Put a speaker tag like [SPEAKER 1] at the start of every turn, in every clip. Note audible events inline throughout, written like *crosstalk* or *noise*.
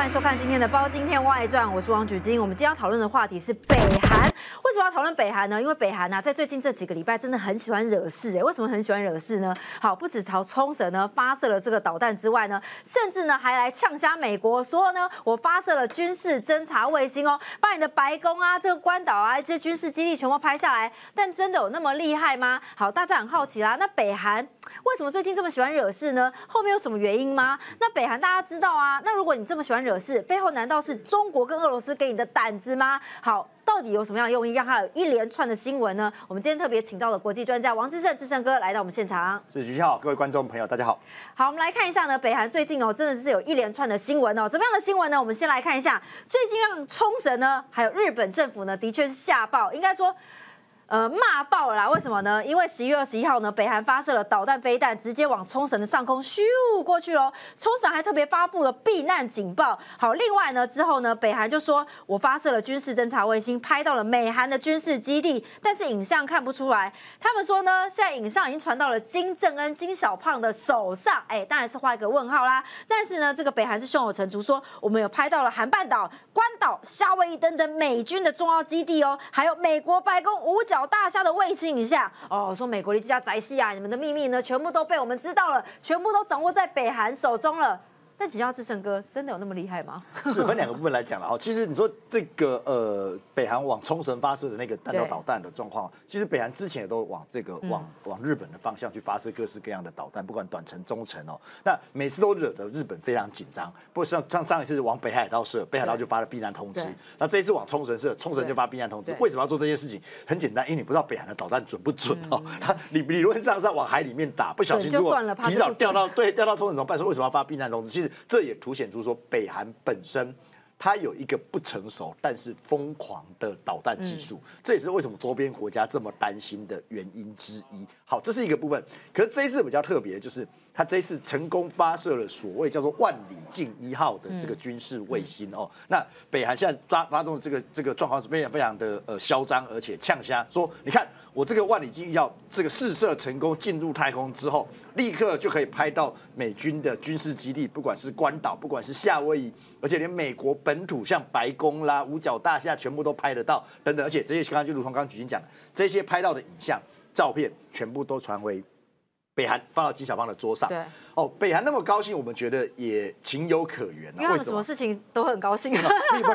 [SPEAKER 1] 欢迎收看今天的《包今天外传》，我是王菊晶。我们今天要讨论的话题是北。为什么要讨论北韩呢？因为北韩呢，在最近这几个礼拜真的很喜欢惹事。哎，为什么很喜欢惹事呢？好，不止朝冲绳呢发射了这个导弹之外呢，甚至呢还来呛瞎美国，说呢我发射了军事侦察卫星哦，把你的白宫啊、这个关岛啊这些军事基地全部拍下来。但真的有那么厉害吗？好，大家很好奇啦。那北韩为什么最近这么喜欢惹事呢？后面有什么原因吗？那北韩大家知道啊。那如果你这么喜欢惹事，背后难道是中国跟俄罗斯给你的胆子吗？好，到底有什么样的用意，让他有一连串的新闻呢？我们今天特别请到了国际专家王志胜志胜哥来到我们现场。
[SPEAKER 2] 是徐浩，各位观众朋友，大家好。
[SPEAKER 1] 好，我们来看一下呢，北韩最近哦，真的是有一连串的新闻哦。怎么样的新闻呢？我们先来看一下，最近让冲绳呢，还有日本政府呢，的确是吓爆，应该说。呃，骂爆了啦！为什么呢？因为十一月二十一号呢，北韩发射了导弹飞弹，直接往冲绳的上空咻过去喽。冲绳还特别发布了避难警报。好，另外呢，之后呢，北韩就说我发射了军事侦察卫星，拍到了美韩的军事基地，但是影像看不出来。他们说呢，现在影像已经传到了金正恩、金小胖的手上，哎，当然是画一个问号啦。但是呢，这个北韩是胸有成竹，说我们有拍到了韩半岛、关岛、夏威夷等等美军的重要基地哦，还有美国白宫五角。大虾的卫星一下哦，说美国的这家宅系啊，你们的秘密呢，全部都被我们知道了，全部都掌握在北韩手中了。但请教志胜哥，真的有那么厉害吗？
[SPEAKER 2] 是分两个部分来讲了哈。其实你说这个呃，北韩往冲绳发射的那个弹道导弹的状况，其实北韩之前也都往这个往往日本的方向去发射各式各样的导弹，不管短程、中程哦。那每次都惹得日本非常紧张。不过像像上一次往北海道射，北海道就发了避难通知。那这一次往冲绳射，冲绳就发避难通知。为什么要做这件事情？很简单，因为你不知道北韩的导弹准不准哦。*laughs* 它理理论上是要往海里面打，不小心如果提早掉到对掉到冲绳怎么办？说为什么要发避难通知？其实。这也凸显出说，北韩本身它有一个不成熟但是疯狂的导弹技术，这也是为什么周边国家这么担心的原因之一。好，这是一个部分。可是这一次比较特别，就是他这一次成功发射了所谓叫做“万里镜一号”的这个军事卫星哦。那北韩现在抓发动这个这个状况是非常非常的呃嚣张，而且呛瞎说，你看。我这个万里镜要这个试射成功进入太空之后，立刻就可以拍到美军的军事基地，不管是关岛，不管是夏威夷，而且连美国本土像白宫啦、五角大厦全部都拍得到等等，而且这些刚刚就如同刚刚举行讲，这些拍到的影像、照片全部都传回北韩，放到金小芳的桌上。哦，北韩那么高兴，我们觉得也情有可原
[SPEAKER 1] 啊。为什么事情都很高兴？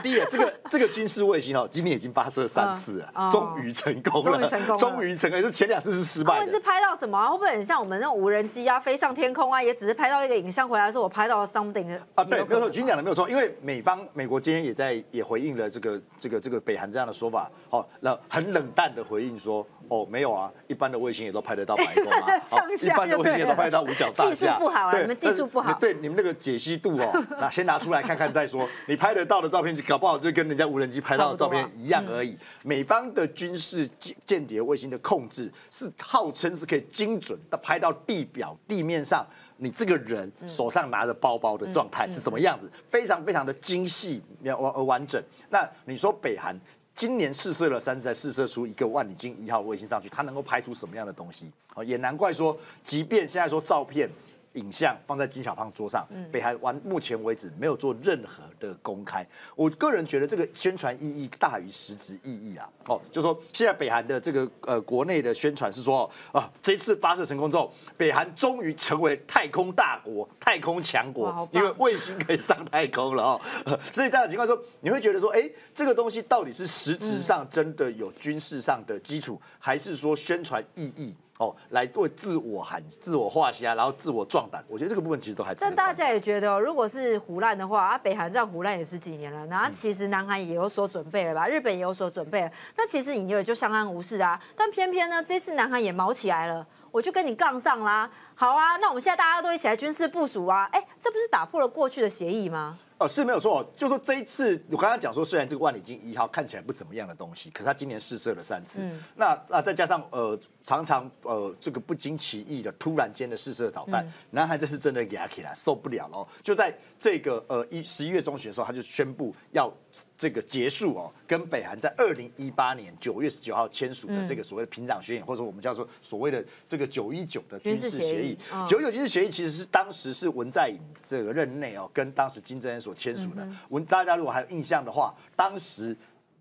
[SPEAKER 2] 第一，这个这个军事卫星哦，今天已经发射三次了，终于成功了，终于成功，终于成功。是前两次是失败。
[SPEAKER 1] 会是拍到什么？会不会很像我们那种无人机啊，飞上天空啊，也只是拍到一个影像回来，说我拍到了 something
[SPEAKER 2] 啊？对，没有错，军讲的没有错。因为美方美国今天也在也回应了这个这个这个北韩这样的说法，哦，那很冷淡的回应说，哦，没有啊，一般的卫星也都拍得到白宫啊，*laughs* 一般的卫星也都拍得到五角大厦。
[SPEAKER 1] 技术不好啊，你们技术不好。
[SPEAKER 2] 对你们那个解析度哦，*laughs* 那先拿出来看看再说。*laughs* 你拍得到的照片，搞不好就跟人家无人机拍到的照片一样而已。美方的军事间间谍卫星的控制是号称是可以精准的拍到地表地面上，你这个人手上拿着包包的状态是什么样子，非常非常的精细完而完整。那你说北韩今年试射了三次，才试射出一个万里镜一号卫星上去，它能够拍出什么样的东西？哦，也难怪说，即便现在说照片。影像放在金小胖桌上，北韩完目前为止没有做任何的公开。我个人觉得这个宣传意义大于实质意义啊。哦，就说现在北韩的这个呃国内的宣传是说啊，这次发射成功之后，北韩终于成为太空大国、太空强国，因为卫星可以上太空了哦。*laughs* 所以这样的情况说，你会觉得说，哎，这个东西到底是实质上真的有军事上的基础，还是说宣传意义？哦，来做自我喊、自我画虾，然后自我壮胆。我觉得这个部分其实都还。
[SPEAKER 1] 但大家也觉得，如果是胡乱的话，啊，北韩这样胡乱也十几年了，然后其实南韩也有所准备了吧？日本也有所准备了，那其实你也就相安无事啊。但偏偏呢，这次南韩也毛起来了，我就跟你杠上啦。好啊，那我们现在大家都一起来军事部署啊，哎，这不是打破了过去的协议吗？
[SPEAKER 2] 哦，是没有错，就说这一次我刚刚讲说，虽然这个万里金一号看起来不怎么样的东西，可是他今年试射了三次，那那再加上呃常常呃这个不经其意的突然间的试射导弹，南韩这次真的给他起来受不了了，就在这个呃一十一月中旬的时候，他就宣布要这个结束哦，跟北韩在二零一八年九月十九号签署的这个所谓的平壤宣言，或者我们叫做所谓的这个九一九的军事协议，九九军事协议其实是当时是文在寅这个任内哦，跟当时金正恩。所签署的。文大家如果还有印象的话，当时。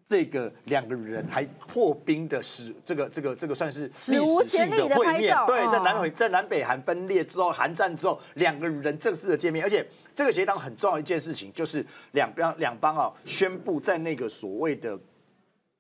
[SPEAKER 2] 这个两个人还破冰的史，这个这个这个算是
[SPEAKER 1] 史无前例的会面。
[SPEAKER 2] 对，在南北在南北韩分裂之后，韩战之后，两个人正式的见面。而且这个协议当中很重要一件事情，就是两边两方啊宣布在那个所谓的。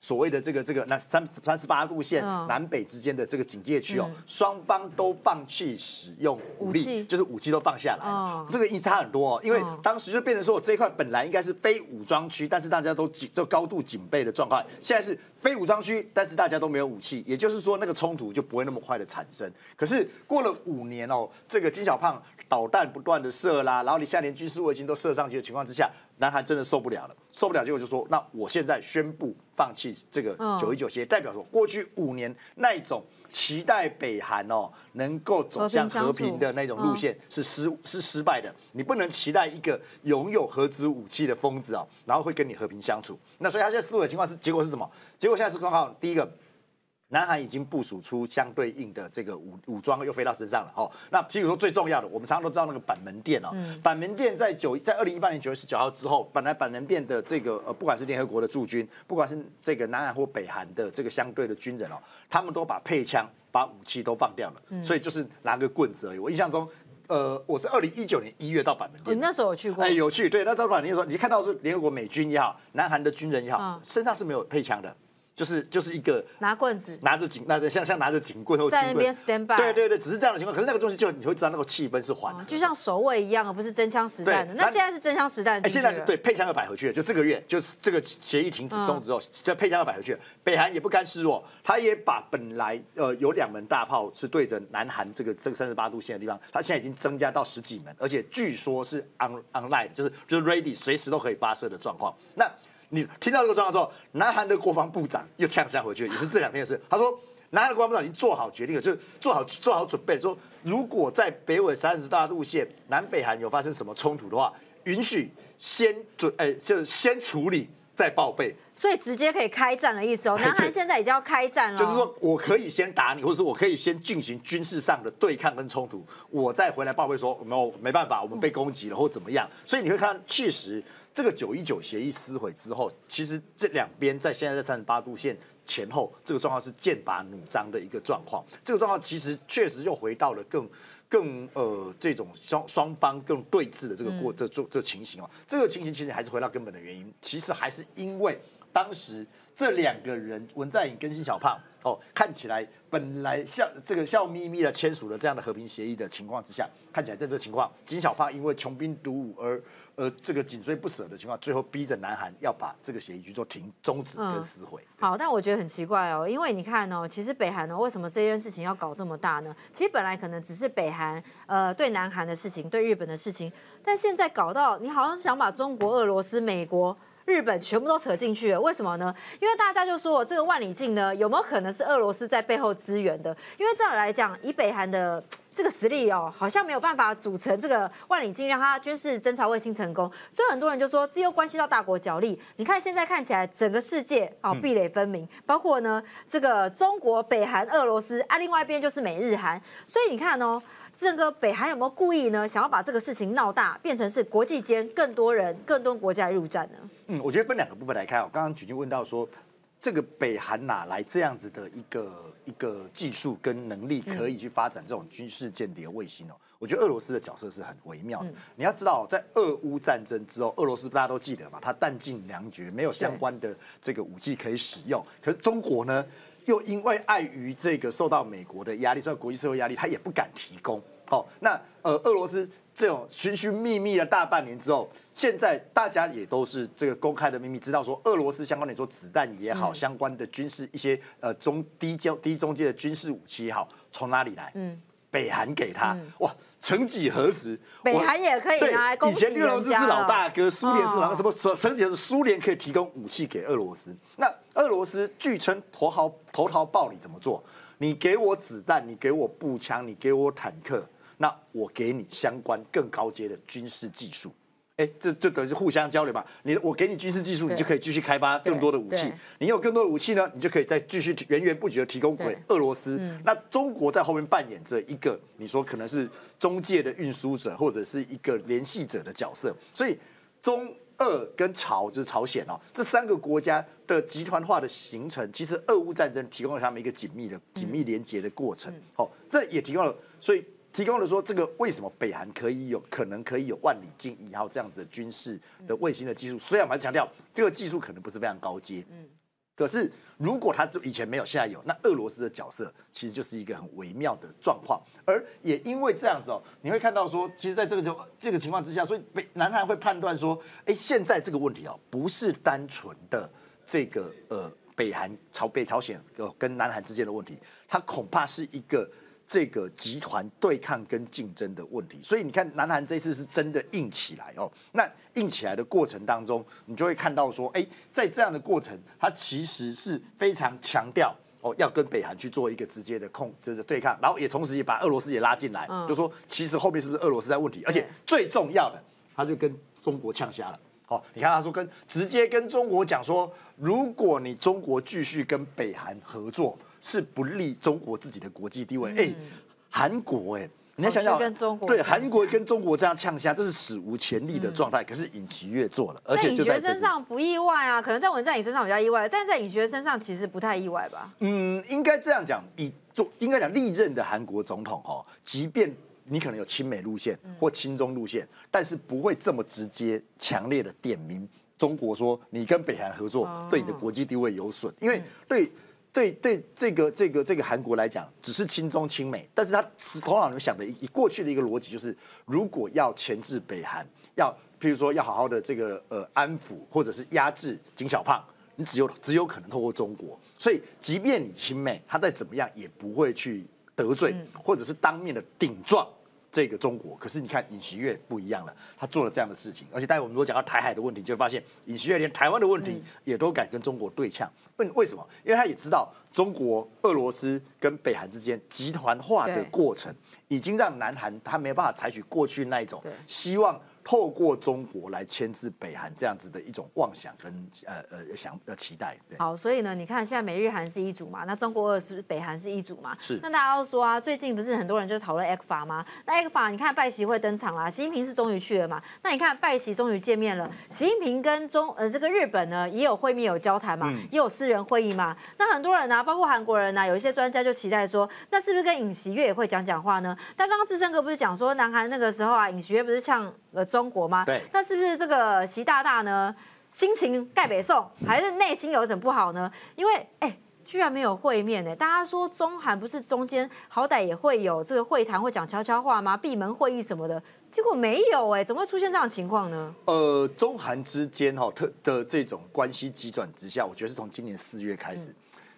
[SPEAKER 2] 所谓的这个这个那三三十八路线南北之间的这个警戒区哦，双方都放弃使用武力，就是武器都放下来了。这个一差很多哦，因为当时就变成说，我这一块本来应该是非武装区，但是大家都警就高度警备的状况，现在是非武装区，但是大家都没有武器，也就是说那个冲突就不会那么快的产生。可是过了五年哦，这个金小胖导弹不断的射啦，然后你现在连军事卫星都射上去的情况之下。南韩真的受不了了，受不了，结果就说：那我现在宣布放弃这个九一九协议，代表说过去五年那一种期待北韩哦能够走向和平的那种路线是失是失败的。你不能期待一个拥有核子武器的疯子哦，然后会跟你和平相处。那所以他现在思维的情况是，结果是什么？结果现在是刚好第一个。南韩已经部署出相对应的这个武武装，又飞到身上了哦。那譬如说最重要的，我们常常都知道那个板门店哦，板门店在九在二零一八年九月十九号之后，本来板门店的这个呃，不管是联合国的驻军，不管是这个南韩或北韩的这个相对的军人哦，他们都把配枪、把武器都放掉了，所以就是拿个棍子而已。我印象中，呃，我是二零一九年一月到板门店，
[SPEAKER 1] 你那时候有去过？
[SPEAKER 2] 哎，有去。对，那到板门店的时候，你看到是联合国美军也好，南韩的军人也好，身上是没有配枪的。就是就是一个
[SPEAKER 1] 拿棍子，
[SPEAKER 2] 拿着警，拿着像像拿着警棍或
[SPEAKER 1] 在那边 stand by，
[SPEAKER 2] 对对对，只是这样的情况。可是那个东西就你会知道那个气氛是缓，
[SPEAKER 1] 就像守卫一样，而不是真枪实弹的。那现在是真枪实弹。
[SPEAKER 2] 哎，现在是对配枪要摆回去了，就这个月就是这个协议停止终止之后，就配枪要摆回去。北韩也不甘示弱，他也把本来呃有两门大炮是对着南韩这个这个三十八度线的地方，他现在已经增加到十几门，而且据说是 on online，就是就是 ready，随时都可以发射的状况。那你听到这个状况之后，南韩的国防部长又呛下回去，也是这两天的事。他说，南韩的国防部长已经做好决定了，就是做好做好准备，说如果在北纬三十大路线南北韩有发生什么冲突的话，允许先准，哎，就是先处理再报备。
[SPEAKER 1] 所以直接可以开战的意思哦。南韩现在已经要开战了，
[SPEAKER 2] 就是说我可以先打你，或者是我可以先进行军事上的对抗跟冲突，我再回来报备说没有没办法，我们被攻击了或怎么样。所以你会看，确实。这个九一九协议撕毁之后，其实这两边在现在在三十八度线前后，这个状况是剑拔弩张的一个状况。这个状况其实确实又回到了更更呃这种双双方更对峙的这个过这这这情形哦。这个情形其实还是回到根本的原因，其实还是因为当时这两个人文在寅跟辛小胖哦，看起来本来笑这个笑眯眯的签署了这样的和平协议的情况之下，看起来在这情况，金小胖因为穷兵黩武而。呃，这个紧追不舍的情况，最后逼着南韩要把这个协议去做停、终止跟撕毁。
[SPEAKER 1] 好，但我觉得很奇怪哦，因为你看哦，其实北韩呢，为什么这件事情要搞这么大呢？其实本来可能只是北韩呃对南韩的事情，对日本的事情，但现在搞到你好像想把中国、俄罗斯、美国。日本全部都扯进去了，为什么呢？因为大家就说这个万里镜呢，有没有可能是俄罗斯在背后支援的？因为这样来讲，以北韩的这个实力哦，好像没有办法组成这个万里镜，让它军事侦察卫星成功。所以很多人就说，这又关系到大国角力。你看现在看起来，整个世界哦壁垒分明，包括呢这个中国、北韩、俄罗斯啊，另外一边就是美日韩。所以你看哦。整个北韩有没有故意呢？想要把这个事情闹大，变成是国际间更多人、更多国家入战呢？
[SPEAKER 2] 嗯，我觉得分两个部分来看哦。刚刚举军问到说，这个北韩哪来这样子的一个一个技术跟能力，可以去发展这种军事间谍卫星哦？我觉得俄罗斯的角色是很微妙的。你要知道，在俄乌战争之后，俄罗斯大家都记得嘛，它弹尽粮绝，没有相关的这个武器可以使用。可是中国呢？又因为碍于这个受到美国的压力，受到国际社会压力，他也不敢提供。好，那呃，俄罗斯这种寻寻觅觅了大半年之后，现在大家也都是这个公开的秘密，知道说俄罗斯相关的说子弹也好，相关的军事一些呃中低阶低中阶的军事武器也好，从哪里来？嗯，北韩给他。哇，曾几何时，
[SPEAKER 1] 北韩也可以
[SPEAKER 2] 以前俄罗斯是老大哥，苏联是老什么？曾几何时，苏联可以提供武器给俄罗斯？那俄罗斯据称投桃投桃报李怎么做？你给我子弹，你给我步枪，你给我坦克，那我给你相关更高阶的军事技术。哎，这这等于是互相交流嘛？你我给你军事技术，你就可以继续开发更多的武器。你有更多的武器呢，你就可以再继续源源不绝的提供给俄罗斯。那中国在后面扮演着一个你说可能是中介的运输者或者是一个联系者的角色。所以中。俄跟朝就是朝鲜哦，这三个国家的集团化的形成，其实俄乌战争提供了他们一个紧密的、紧密连接的过程。好，这也提供了，所以提供了说，这个为什么北韩可以有可能可以有万里镜一号这样子的军事的卫星的技术？虽然我们强调这个技术可能不是非常高阶，嗯。可是，如果他就以前没有，现在有，那俄罗斯的角色其实就是一个很微妙的状况。而也因为这样子哦，你会看到说，其实在这个就这个情况之下，所以北南韩会判断说，哎，现在这个问题哦，不是单纯的这个呃北韩朝北朝鲜呃跟南韩之间的问题，它恐怕是一个。这个集团对抗跟竞争的问题，所以你看，南韩这次是真的硬起来哦。那硬起来的过程当中，你就会看到说，哎，在这样的过程，它其实是非常强调哦，要跟北韩去做一个直接的控，就是对抗，然后也同时也把俄罗斯也拉进来，就说其实后面是不是俄罗斯在问题？而且最重要的，他就跟中国呛瞎了。哦，你看他说跟直接跟中国讲说，如果你中国继续跟北韩合作。是不利中国自己的国际地位。哎，韩国哎，你要想想，对韩国跟中国这样呛下，这是史无前例的状态。可是尹锡悦做了，而且
[SPEAKER 1] 尹学身上不意外啊，可能在文在寅身上比较意外，但在尹学身上其实不太意外吧？
[SPEAKER 2] 嗯，应该这样讲，以做应该讲历任的韩国总统哦，即便你可能有亲美路线或亲中路线，但是不会这么直接、强烈的点名中国说你跟北韩合作对你的国际地位有损，因为对。对对，这个这个这个韩国来讲，只是亲中亲美，但是他头脑里面想的以过去的一个逻辑就是，如果要钳制北韩，要譬如说要好好的这个呃安抚或者是压制金小胖，你只有只有可能透过中国，所以即便你亲美，他再怎么样也不会去得罪或者是当面的顶撞。这个中国，可是你看尹锡悦不一样了，他做了这样的事情，而且待会我们如果讲到台海的问题，就会发现尹锡悦连台湾的问题也都敢跟中国对呛。问为什么？因为他也知道中国、俄罗斯跟北韩之间集团化的过程，已经让南韩他没办法采取过去那一种希望。透过中国来牵制北韩这样子的一种妄想跟呃呃想呃期待，对。
[SPEAKER 1] 好，所以呢，你看现在美日韩是一组嘛，那中国二是北韩是一组嘛？
[SPEAKER 2] 是。
[SPEAKER 1] 那大家都说啊，最近不是很多人就讨论 X 法吗？那 X 法你看拜习会登场啦，习近平是终于去了嘛？那你看拜习终于见面了，习近平跟中呃这个日本呢也有会面有交谈嘛，也有私人会议嘛？那很多人呢，包括韩国人呢，有一些专家就期待说，那是不是跟尹锡悦也会讲讲话呢？但刚刚志胜哥不是讲说，南韩那个时候啊，尹锡悦不是呛。呃，中国吗？
[SPEAKER 2] 对，
[SPEAKER 1] 那是不是这个习大大呢？心情盖北宋，还是内心有点不好呢？因为哎，居然没有会面呢。大家说中韩不是中间好歹也会有这个会谈，会讲悄悄话吗？闭门会议什么的，结果没有哎，怎么会出现这样的情况呢？
[SPEAKER 2] 呃，中韩之间哈特的这种关系急转直下，我觉得是从今年四月开始。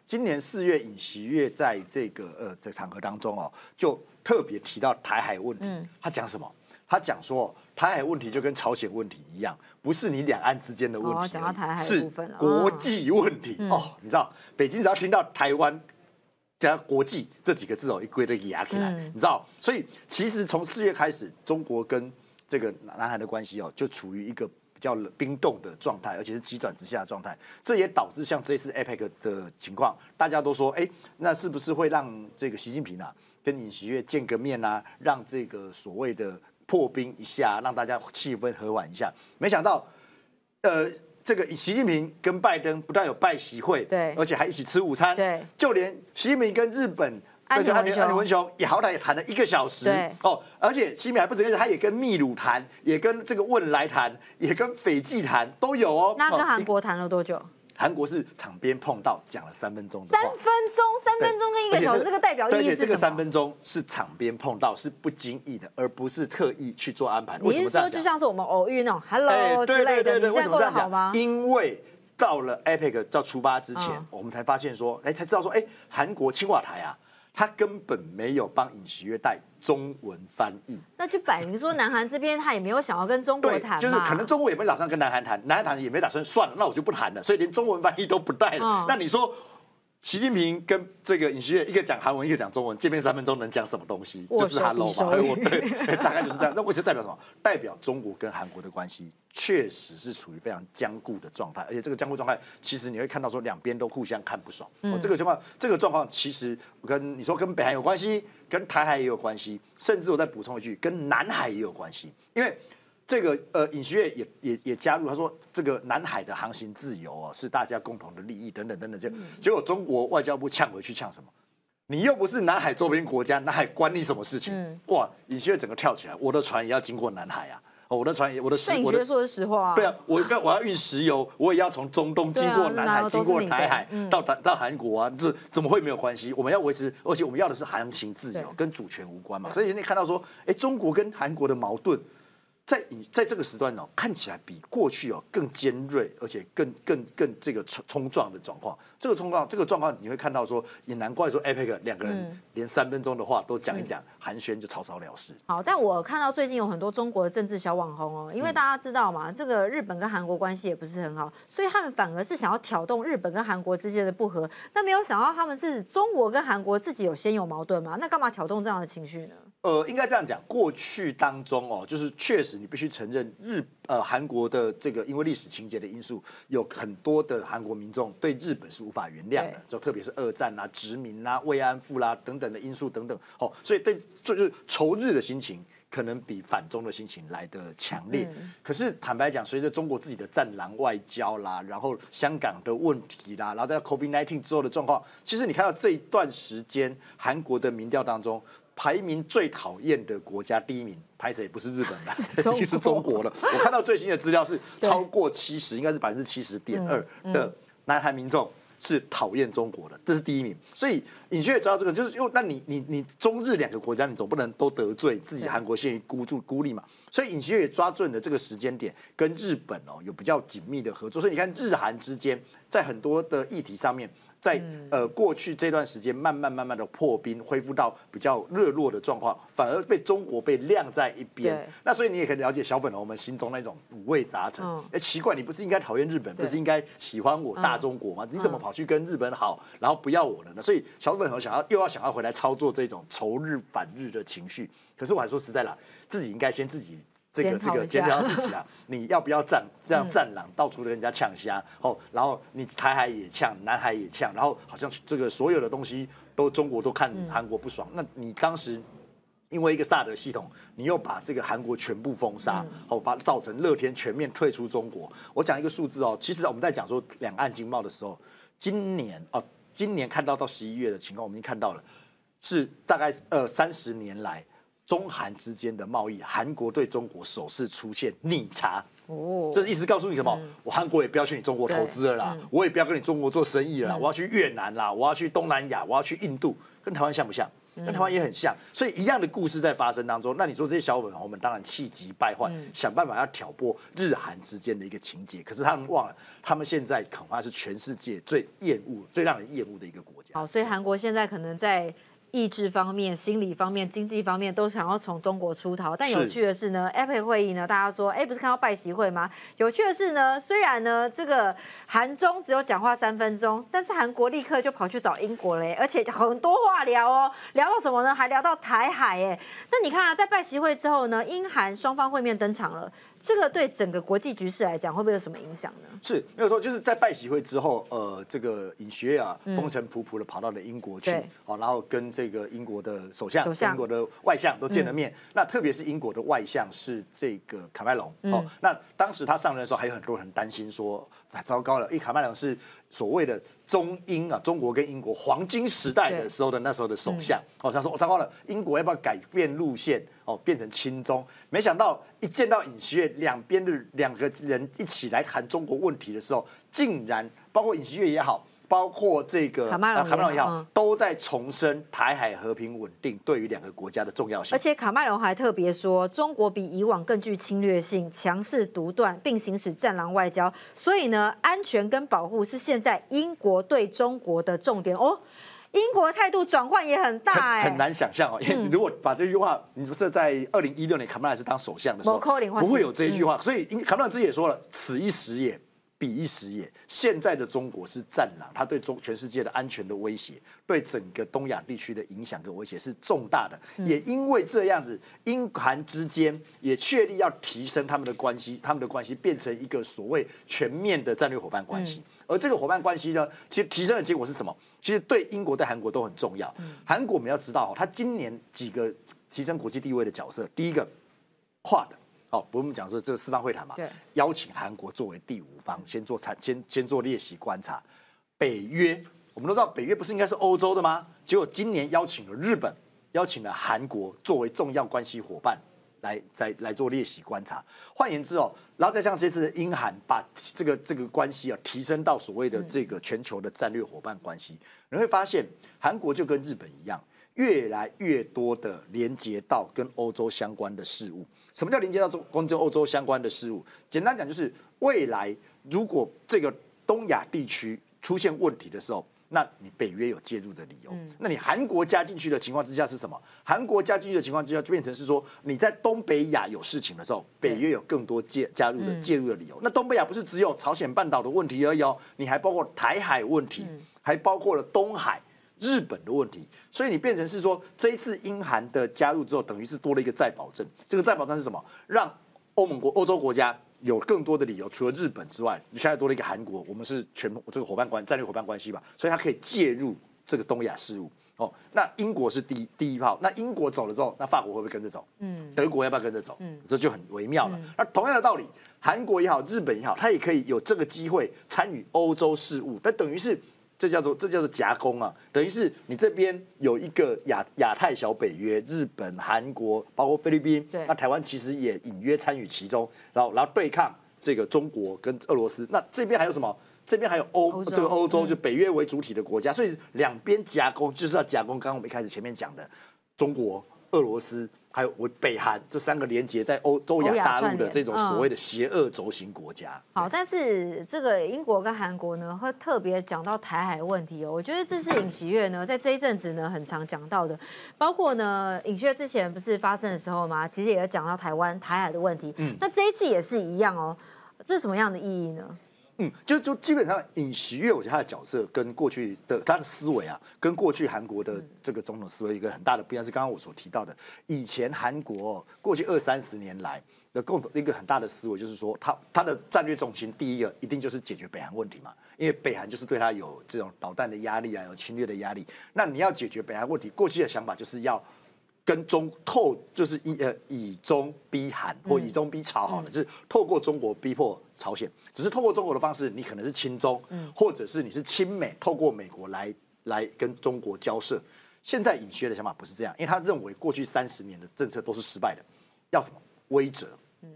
[SPEAKER 2] 今年四月，尹锡悦在这个呃这场合当中哦，就特别提到台海问题。他讲什么？他讲说。台海问题就跟朝鲜问题一样，不是你两岸之间的问题，是国际问题哦。你知道，北京只要听到台湾加国际这几个字哦，一归的压起来，你知道。所以其实从四月开始，中国跟这个南韩的关系哦，就处于一个比较冰冻的状态，而且是急转直下的状态。这也导致像这次 APEC 的情况，大家都说，哎，那是不是会让这个习近平啊跟尹锡悦见个面啊，让这个所谓的。破冰一下，让大家气氛和缓一下。没想到，呃，这个习近平跟拜登不但有拜习会，
[SPEAKER 1] 对，
[SPEAKER 2] 而且还一起吃午餐，
[SPEAKER 1] 对，
[SPEAKER 2] 就连习近平跟日本这个安田安田文雄也好歹也谈了一个小时，哦，而且习近平还不止，他也跟秘鲁谈，也跟这个汶莱谈，也跟斐济谈，都有哦。
[SPEAKER 1] 那跟韩国谈了多久？
[SPEAKER 2] 韩国是场边碰到讲了三分钟，
[SPEAKER 1] 三分钟，三分钟跟一个小时，这个代表意义是
[SPEAKER 2] 而且这个三分钟是场边碰到，是不经意的，而不是特意去做安排。
[SPEAKER 1] 你是说就像是我们偶遇那种 “hello” 之类的？为什么这样讲？
[SPEAKER 2] 因为到了 APEC 到出发之前，我们才发现说，哎，才知道说，哎，韩国青瓦台啊。他根本没有帮尹锡悦带中文翻译，
[SPEAKER 1] 那就摆明说南韩这边他也没有想要跟中国谈，
[SPEAKER 2] 就是可能中国也没打算跟南韩谈，南韩谈也没打算算了，那我就不谈了，所以连中文翻译都不带了。那你说？习近平跟这个尹锡悦一个讲韩文，一个讲中文，见面三分钟能讲什么东西？就是 hello 嘛，我 *laughs* 对，大概就是这样。那为什么代表什么？代表中国跟韩国的关系确实是处于非常僵固的状态，而且这个僵固状态，其实你会看到说两边都互相看不爽。哦，这个情况，这个状况其实跟你说跟北韩有关系，跟台海也有关系，甚至我再补充一句，跟南海也有关系，因为这个呃，尹学也也也加入，他说这个南海的航行自由啊，是大家共同的利益等等等等。结结果中国外交部呛回去呛什么？你又不是南海周边国家，南海关你什么事情？哇，尹学整个跳起来，我的船也要经过南海啊！哦，我的船也，我的石，
[SPEAKER 1] 我的说的是实话。
[SPEAKER 2] 对啊，我要我要运石油，我也要从中东经过南海，经过台海到到到韩国啊，这怎么会没有关系？我们要维持，而且我们要的是航行自由，跟主权无关嘛。所以你看到说，哎，中国跟韩国的矛盾。在你在这个时段哦，看起来比过去哦更尖锐，而且更更更这个冲冲撞的状况。这个冲撞，这个状况你会看到说，也难怪说 APEC 两个人连三分钟的话都讲一讲，寒暄就草草了事。
[SPEAKER 1] 好，但我看到最近有很多中国的政治小网红哦，因为大家知道嘛，这个日本跟韩国关系也不是很好，所以他们反而是想要挑动日本跟韩国之间的不和。但没有想到他们是中国跟韩国自己有先有矛盾嘛？那干嘛挑动这样的情绪呢？
[SPEAKER 2] 呃，应该这样讲，过去当中哦，就是确实你必须承认日呃韩国的这个因为历史情节的因素，有很多的韩国民众对日本是无法原谅的，就特别是二战啦、殖民啦、慰安妇啦等等的因素等等，哦，所以对就是仇日的心情可能比反中的心情来的强烈。可是坦白讲，随着中国自己的战狼外交啦，然后香港的问题啦，然后在 COVID-19 之后的状况，其实你看到这一段时间韩国的民调当中。排名最讨厌的国家第一名，排谁不是日本的，*laughs* *laughs* 其实中国了。我看到最新的资料是超过七十，应该是百分之七十点二的南韩民众是讨厌中国的，这是第一名。所以尹学也知道这个，就是又那你你你中日两个国家，你总不能都得罪自己韩国陷于孤注孤立嘛。所以尹学也抓准了这个时间点，跟日本哦有比较紧密的合作。所以你看日韩之间在很多的议题上面。在呃过去这段时间，慢慢慢慢的破冰，恢复到比较热络的状况，反而被中国被晾在一边。那所以你也可以了解小粉红们心中那种五味杂陈。哎，奇怪，你不是应该讨厌日本，不是应该喜欢我大中国吗？你怎么跑去跟日本好，然后不要我了呢？所以小粉红想要又要想要回来操作这种仇日反日的情绪。可是我还说实在了，自己应该先自己。这个这个检讨自己啊，*laughs* 你要不要战这样战狼到处跟人家呛虾哦，然后你台海也呛，南海也呛，然后好像这个所有的东西都中国都看韩国不爽。那你当时因为一个萨德系统，你又把这个韩国全部封杀，哦，把造成乐天全面退出中国。我讲一个数字哦，其实我们在讲说两岸经贸的时候，今年哦，今年看到到十一月的情况，我们已经看到了，是大概呃三十年来。中韩之间的贸易，韩国对中国首次出现逆差，哦，这是意思告诉你什么？我韩国也不要去你中国投资了啦，我也不要跟你中国做生意了，我要去越南啦，我要去东南亚，我要去印度，跟台湾像不像？跟台湾也很像，所以一样的故事在发生当中。那你说这些小粉红们当然气急败坏，想办法要挑拨日韩之间的一个情节，可是他们忘了，他们现在恐怕是全世界最厌恶、最让人厌恶的一个国家。
[SPEAKER 1] 好，所以韩国现在可能在。意志方面、心理方面、经济方面都想要从中国出逃，但有趣的是呢，APEC 会议呢，大家说，哎，不是看到拜习会吗？有趣的是呢，虽然呢，这个韩中只有讲话三分钟，但是韩国立刻就跑去找英国嘞，而且很多话聊哦，聊到什么呢？还聊到台海哎。那你看啊，在拜习会之后呢，英韩双方会面登场了。这个对整个国际局势来讲，会不会有什么影响呢？
[SPEAKER 2] 是没有错，就是在拜习会之后，呃，这个尹学啊，风尘仆仆的跑到了英国去，好，然后跟这个英国的首相、英国的外相都见了面。那特别是英国的外相是这个卡麦隆，哦，那当时他上任的时候，还有很多人担心说，太糟糕了，因为卡麦隆是。所谓的中英啊，中国跟英国黄金时代的时候的那时候的首相，哦，他说我糟糕了，英国要不要改变路线，哦，变成亲中？没想到一见到尹锡悦，两边的两个人一起来谈中国问题的时候，竟然包括尹锡悦也好。包括这个
[SPEAKER 1] 卡麦
[SPEAKER 2] 隆也好，都在重申台海和平稳定对于两个国家的重要性。
[SPEAKER 1] 而且卡麦隆还特别说，中国比以往更具侵略性，强势独断，并行使战狼外交。所以呢，安全跟保护是现在英国对中国的重点哦。英国态度转换也很大哎，
[SPEAKER 2] 很难想象哦。因为如果把这句话，你不是在二零一六年卡麦隆是当首相的时候，不会有这一句话。所以卡麦隆自己也说了，此一时也。比一时也，现在的中国是战狼，它对中全世界的安全的威胁，对整个东亚地区的影响跟威胁是重大的。也因为这样子，英韩之间也确立要提升他们的关系，他们的关系变成一个所谓全面的战略伙伴关系。而这个伙伴关系呢，其实提升的结果是什么？其实对英国、对韩国都很重要。韩国我们要知道，它今年几个提升国际地位的角色，第一个跨的。哦，我们讲说这个四方会谈嘛，
[SPEAKER 1] 对，
[SPEAKER 2] 邀请韩国作为第五方，先做参，先先做列席观察。北约，我们都知道北约不是应该是欧洲的吗？结果今年邀请了日本，邀请了韩国作为重要关系伙伴来来来做列席观察。换言之哦，然后再像这次的英韩把这个这个关系啊提升到所谓的这个全球的战略伙伴关系，你会发现韩国就跟日本一样，越来越多的连接到跟欧洲相关的事物。什么叫连接到中跟欧洲相关的事物？简单讲就是未来如果这个东亚地区出现问题的时候，那你北约有介入的理由。那你韩国加进去的情况之下是什么？韩国加进去的情况之下，就变成是说你在东北亚有事情的时候，北约有更多介加入的介入的理由。那东北亚不是只有朝鲜半岛的问题而已哦，你还包括台海问题，还包括了东海。日本的问题，所以你变成是说，这一次英韩的加入之后，等于是多了一个再保证。这个再保证是什么？让欧盟国、欧洲国家有更多的理由，除了日本之外，你现在多了一个韩国，我们是全这个伙伴关战略伙伴关系吧，所以它可以介入这个东亚事务。哦，那英国是第一第一炮，那英国走了之后，那法国会不会跟着走？嗯，德国要不要跟着走？嗯，这就很微妙了。那同样的道理，韩国也好，日本也好，它也可以有这个机会参与欧洲事务，那等于是。这叫做这叫做夹攻啊，等于是你这边有一个亚亚太小北约，日本、韩国，包括菲律宾，那台湾其实也隐约参与其中，然后然后对抗这个中国跟俄罗斯。那这边还有什么？这边还有欧这个欧洲就北约为主体的国家，所以两边夹攻就是要夹攻。刚刚我们一开始前面讲的中国、俄罗斯。还有我北韩这三个连接在欧洲亚大陆的这种所谓的邪恶轴心国家。
[SPEAKER 1] 好，但是这个英国跟韩国呢，会特别讲到台海问题哦。我觉得这是尹锡悦呢，在这一阵子呢，很常讲到的。包括呢，尹锡悦之前不是发生的时候吗？其实也讲到台湾台海的问题。嗯，那这一次也是一样哦。这是什么样的意义呢？
[SPEAKER 2] 嗯，就就基本上尹锡悦，我觉得他的角色跟过去的他的思维啊，跟过去韩国的这个总统思维一个很大的不一样，是刚刚我所提到的，以前韩国过去二三十年来的共同一个很大的思维，就是说他他的战略重心第一个一定就是解决北韩问题嘛，因为北韩就是对他有这种导弹的压力啊，有侵略的压力，那你要解决北韩问题，过去的想法就是要。跟中透就是以呃以中逼韩或以中逼朝好了，就是透过中国逼迫朝鲜，只是透过中国的方式，你可能是亲中，或者是你是亲美，透过美国来来跟中国交涉。现在尹学的想法不是这样，因为他认为过去三十年的政策都是失败的，要什么威则？嗯，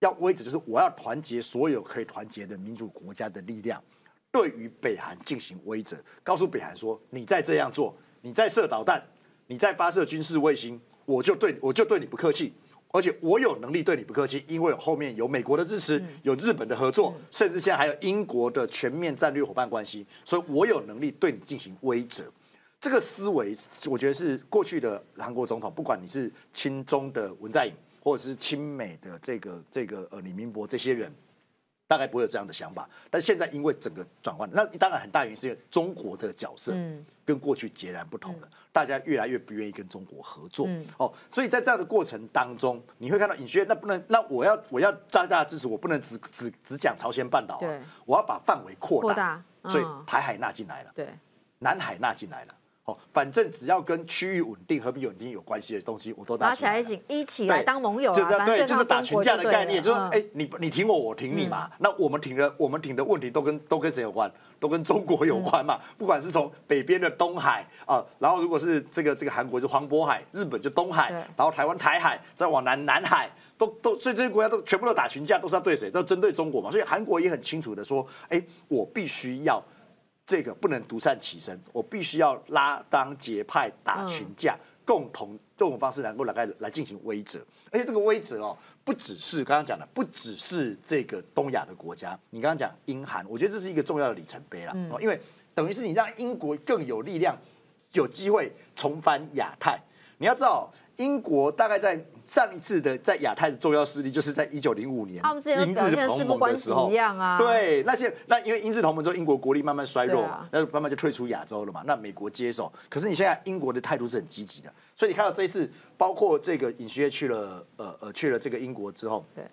[SPEAKER 2] 要威则就是我要团结所有可以团结的民主国家的力量，对于北韩进行威则，告诉北韩说，你再这样做，你再射导弹。你再发射军事卫星，我就对我就对你不客气，而且我有能力对你不客气，因为后面有美国的支持，有日本的合作，甚至现在还有英国的全面战略伙伴关系，所以我有能力对你进行威责。这个思维，我觉得是过去的韩国总统，不管你是亲中的文在寅，或者是亲美的这个这个呃李明博这些人。大概不会有这样的想法，但现在因为整个转换，那当然很大原因是因为中国的角色跟过去截然不同了，大家越来越不愿意跟中国合作。哦，所以在这样的过程当中，你会看到尹学那不能，那我要我要大家支持，我不能只只只讲朝鲜半岛啊，我要把范围扩大，所以台海纳进来了，
[SPEAKER 1] 对，
[SPEAKER 2] 南海纳进来了。哦，反正只要跟区域稳定、和平稳定有关系的东西，我都
[SPEAKER 1] 拿起来一起一起来当盟友，
[SPEAKER 2] 就
[SPEAKER 1] 这样
[SPEAKER 2] 对，就是打群架的概念，就是哎，你你挺我，我挺你嘛。那我们挺的，我们挺的问题都跟都跟谁有关？都跟中国有关嘛。不管是从北边的东海啊，然后如果是这个这个韩国是黄渤海，日本就东海，然后台湾台海，再往南南海，都都所以这些国家都全部都打群架，都是要对谁？都针对中国嘛。所以韩国也很清楚的说，哎，我必须要。这个不能独善其身，我必须要拉当结派打群架，共同这种方式能够来来进行威慑。而且这个威慑哦，不只是刚刚讲的，不只是这个东亚的国家。你刚刚讲英韩，我觉得这是一个重要的里程碑了，因为等于是你让英国更有力量，有机会重返亚太。你要知道。英国大概在上一次的在亚太的重要势力，就是在一九零五年英日同盟的时候，对那些那因为英日同盟之后，英国国力慢慢衰弱嘛，那慢慢就退出亚洲了嘛。那美国接手，可是你现在英国的态度是很积极的，所以你看到这一次，包括这个尹锡悦去了呃呃去了这个英国之后，
[SPEAKER 1] 对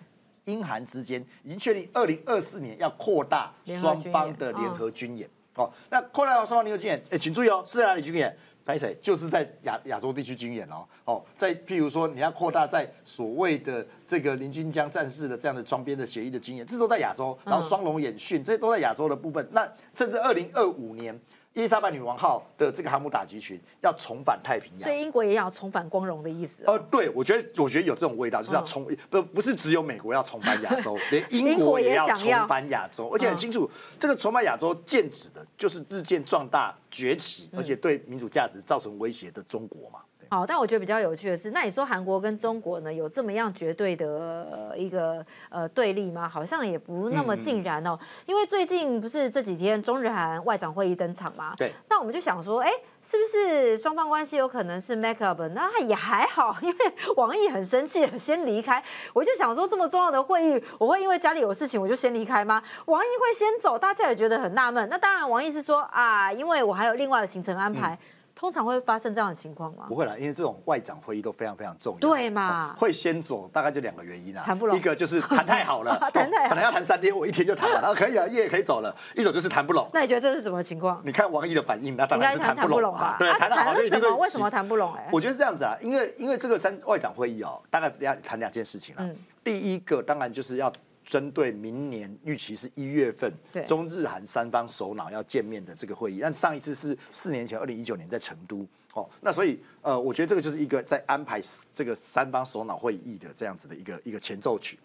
[SPEAKER 2] 英韩之间已经确定二零二四年要扩大双方的联合军演。哦，那扩大双方联合军演，哎，请注意哦，是在哪里军演？拍谁？就是在亚亚洲地区军演哦，哦，在譬如说你要扩大在所谓的这个林军江战士的这样的双边的协议的军演，这都在亚洲，然后双龙演训，这些都在亚洲的部分。那甚至二零二五年。伊丽莎白女王号的这个航母打击群要重返太平洋，
[SPEAKER 1] 所以英国也要重返光荣的意思。
[SPEAKER 2] 哦，对，我觉得，我觉得有这种味道，就是要重不不是只有美国要重返亚洲，*laughs* 连英国也要重返亚洲，而且很清楚，这个重返亚洲剑指的就是日渐壮大崛起，而且对民主价值造成威胁的中国嘛。
[SPEAKER 1] 好，但我觉得比较有趣的是，那你说韩国跟中国呢有这么样绝对的一个呃对立吗？好像也不那么尽然哦。因为最近不是这几天中日韩外长会议登场吗？
[SPEAKER 2] 对。
[SPEAKER 1] 那我们就想说，哎，是不是双方关系有可能是 make up？那也还好，因为 *laughs* 王毅很生气，先离开。我就想说，这么重要的会议，我会因为家里有事情我就先离开吗？王毅会先走，大家也觉得很纳闷。那当然，王毅是说啊，因为我还有另外的行程安排。通常会发生这样的情况吗？
[SPEAKER 2] 不会啦，因为这种外长会议都非常非常重要。
[SPEAKER 1] 对嘛？
[SPEAKER 2] 会先走，大概就两个原因啊。
[SPEAKER 1] 谈不拢。
[SPEAKER 2] 一个就是谈太好了，*laughs*
[SPEAKER 1] 谈太好，
[SPEAKER 2] 本来要谈三天，我一天就谈完了，可以了，夜也可以走了。一种就是谈不拢。
[SPEAKER 1] 那你觉得这是什么情况？
[SPEAKER 2] 你看王毅的反应，那当然是谈不拢
[SPEAKER 1] 吧？
[SPEAKER 2] 对，谈得好就一定
[SPEAKER 1] 为什么谈不拢？哎，
[SPEAKER 2] 我觉得是这样子啊，因为因为这个三外长会议哦，大概要谈两件事情了。第一个当然就是要。针对明年预期是一月份，中日韩三方首脑要见面的这个会议，但上一次是四年前，二零一九年在成都，哦，那所以呃，我觉得这个就是一个在安排这个三方首脑会议的这样子的一个一个前奏曲。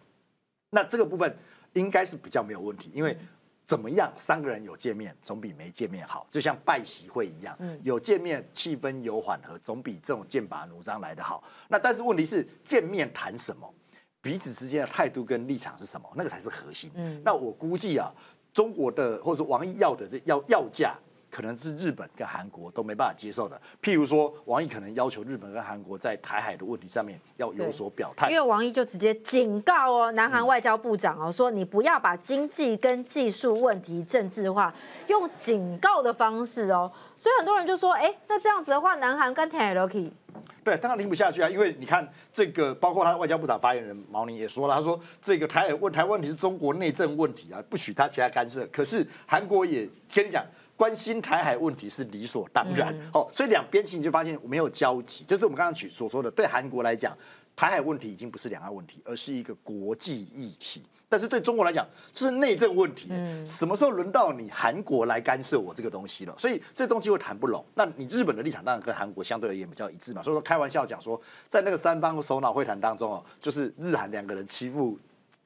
[SPEAKER 2] 那这个部分应该是比较没有问题，因为怎么样，三个人有见面总比没见面好，就像拜席会一样，有见面气氛有缓和，总比这种剑拔弩张来的好。那但是问题是见面谈什么？彼此之间的态度跟立场是什么？那个才是核心。嗯，那我估计啊，中国的或者王毅要的这要要价，可能是日本跟韩国都没办法接受的。譬如说，王毅可能要求日本跟韩国在台海的问题上面要有所表态。
[SPEAKER 1] 因为王毅就直接警告哦，南韩外交部长哦，说你不要把经济跟技术问题政治化，用警告的方式哦。所以很多人就说，哎，那这样子的话，南韩跟台海可以。
[SPEAKER 2] 对，当然听不下去啊，因为你看这个，包括他的外交部长发言人毛宁也说了，他说这个台海问台湾问题是中国内政问题啊，不许他其他干涉。可是韩国也跟你讲，关心台海问题是理所当然哦，所以两边其实你就发现没有交集，就是我们刚刚举所说的，对韩国来讲，台海问题已经不是两岸问题，而是一个国际议题。但是对中国来讲，这是内政问题。嗯，什么时候轮到你韩国来干涉我这个东西了？所以这东西会谈不拢。那你日本的立场当然跟韩国相对而言比较一致嘛。所以说开玩笑讲说，在那个三方首脑会谈当中哦，就是日韩两个人欺负。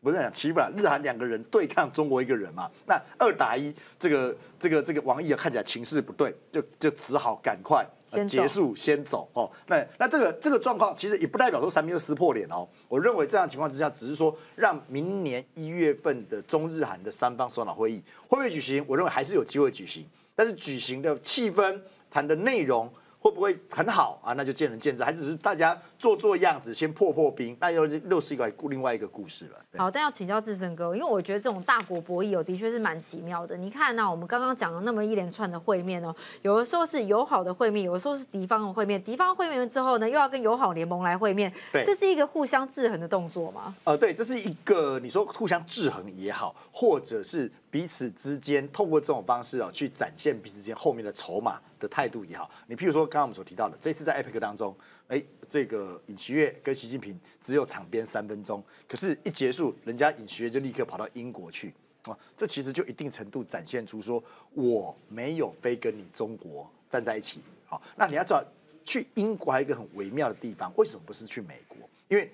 [SPEAKER 2] 不是讲欺负了，日韩两个人对抗中国一个人嘛？那二打一，这个这个这个王毅看起来情势不对，就就只好赶快结束先走哦。那那这个这个状况其实也不代表说三边就撕破脸哦。我认为这样情况之下，只是说让明年一月份的中日韩的三方首脑会议会不会举行？我认为还是有机会举行，但是举行的气氛、谈的内容。会不会很好啊？那就见仁见智，还只是大家做做样子，先破破冰，那又又是一个另外一个故事了。
[SPEAKER 1] 好，但要请教志胜哥，因为我觉得这种大国博弈哦，的确是蛮奇妙的。你看呢，我们刚刚讲了那么一连串的会面哦，有的时候是友好的会面，有的时候是敌方的会面，敌方会面之后呢，又要跟友好联盟来会面，这是一个互相制衡的动作吗？
[SPEAKER 2] 呃，对，这是一个你说互相制衡也好，或者是彼此之间透过这种方式哦，去展现彼此之间后面的筹码。的态度也好，你譬如说刚刚我们所提到的，这次在 APEC 当中，哎，这个尹锡悦跟习近平只有场边三分钟，可是一结束，人家尹锡悦就立刻跑到英国去，啊，这其实就一定程度展现出说我没有非跟你中国站在一起，好，那你要知道去英国还有一个很微妙的地方，为什么不是去美国？因为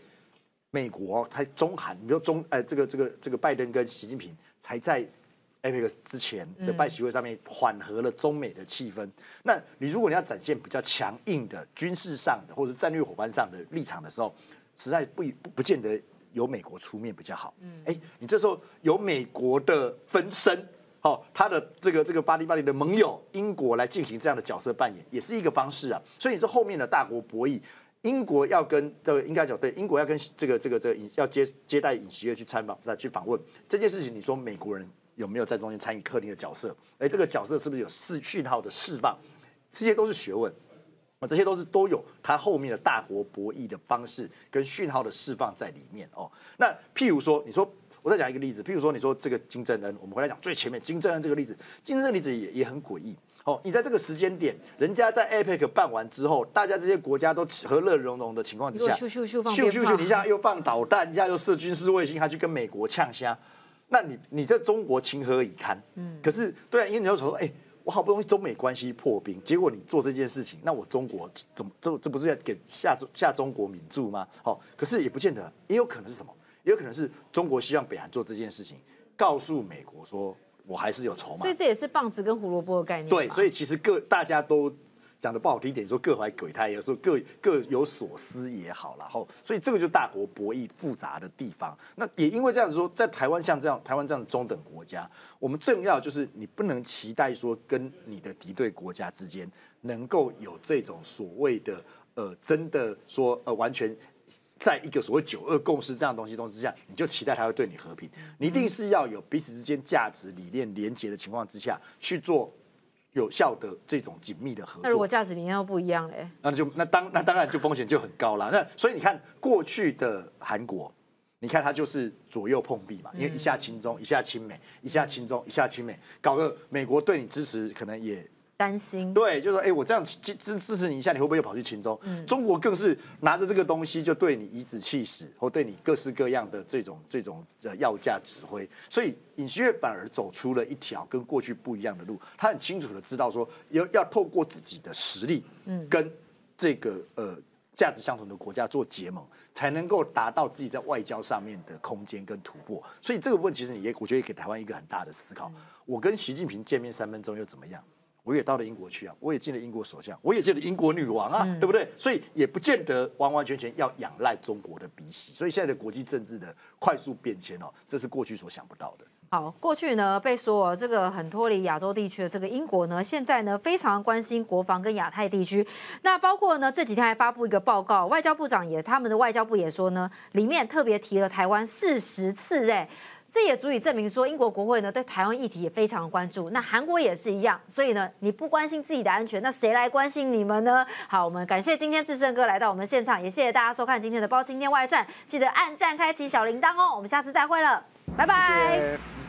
[SPEAKER 2] 美国它中韩，比如中，哎，这个这个这个拜登跟习近平才在。APEC 之前的拜习会上面缓和了中美的气氛。那你如果你要展现比较强硬的军事上的或者战略伙伴上的立场的时候，实在不不不见得由美国出面比较好。嗯，哎，你这时候有美国的分身，哦，他的这个这个巴黎巴黎的盟友英国来进行这样的角色扮演，也是一个方式啊。所以你说后面的大国博弈，英国要跟这个应该讲对，英国要跟这个这个这个要接接待尹锡悦去参访，再去访问这件事情，你说美国人？有没有在中间参与克林的角色？哎，这个角色是不是有释讯号的释放？这些都是学问啊，这些都是都有它后面的大国博弈的方式跟讯号的释放在里面哦。那譬如说，你说我再讲一个例子，譬如说你说这个金正恩，我们回来讲最前面金正恩这个例子，金正恩例子也也很诡异哦，你在这个时间点，人家在 APEC 办完之后，大家这些国家都和乐融融的情况之下，
[SPEAKER 1] 咻咻咻
[SPEAKER 2] 咻咻，一下又放导弹，一下又射军事卫星，还去跟美国呛虾，那你你在中国情何以堪？嗯，可是对啊，因为你要说，哎、我好不容易中美关系破冰，结果你做这件事情，那我中国怎么这这不是要给下中下中国民注吗？哦，可是也不见得，也有可能是什么？也有可能是中国希望北韩做这件事情，告诉美国说我还是有筹码
[SPEAKER 1] 所以。这也是棒子跟胡萝卜的概念。
[SPEAKER 2] 对，所以其实各大家都讲的不好听一点，说各怀鬼胎，有时候各各有所思也好然后所以这个就是大国博弈复杂的地方。那也因为这样子说，在台湾像这样台湾这样的中等国家，我们重要就是你不能期待说跟你的敌对国家之间能够有这种所谓的呃真的说呃完全。在一个所谓九二共识这样东西东西之下，你就期待他会对你和平，你一定是要有彼此之间价值理念连结的情况之下去做有效的这种紧密的合作
[SPEAKER 1] 那如果。价值理念又不一样嘞，
[SPEAKER 2] 那就那当那当然就风险就很高了。那所以你看过去的韩国，你看它就是左右碰壁嘛，因为一下亲中，一下亲美，一下亲中，一下亲美，搞个美国对你支持可能也
[SPEAKER 1] 担心。
[SPEAKER 2] 对，就说哎、我这样支支支持你一下，你会不会又跑去秦州？中国更是拿着这个东西就对你颐指气使，或对你各式各样的这种这种呃要价指挥。所以尹锡悦反而走出了一条跟过去不一样的路，他很清楚的知道说，要要透过自己的实力，嗯，跟这个呃。价值相同的国家做结盟，才能够达到自己在外交上面的空间跟突破。所以这个部分其实你也，我觉得也给台湾一个很大的思考。我跟习近平见面三分钟又怎么样？我也到了英国去啊，我也见了英国首相，我也见了英国女王啊，对不对？所以也不见得完完全全要仰赖中国的鼻息。所以现在的国际政治的快速变迁哦，这是过去所想不到的。
[SPEAKER 1] 好，过去呢被说这个很脱离亚洲地区的这个英国呢，现在呢非常关心国防跟亚太地区。那包括呢这几天还发布一个报告，外交部长也他们的外交部也说呢，里面特别提了台湾四十次，哎，这也足以证明说英国国会呢对台湾议题也非常关注。那韩国也是一样，所以呢你不关心自己的安全，那谁来关心你们呢？好，我们感谢今天志胜哥来到我们现场，也谢谢大家收看今天的包青天外传，记得按赞开启小铃铛哦，我们下次再会了，拜拜。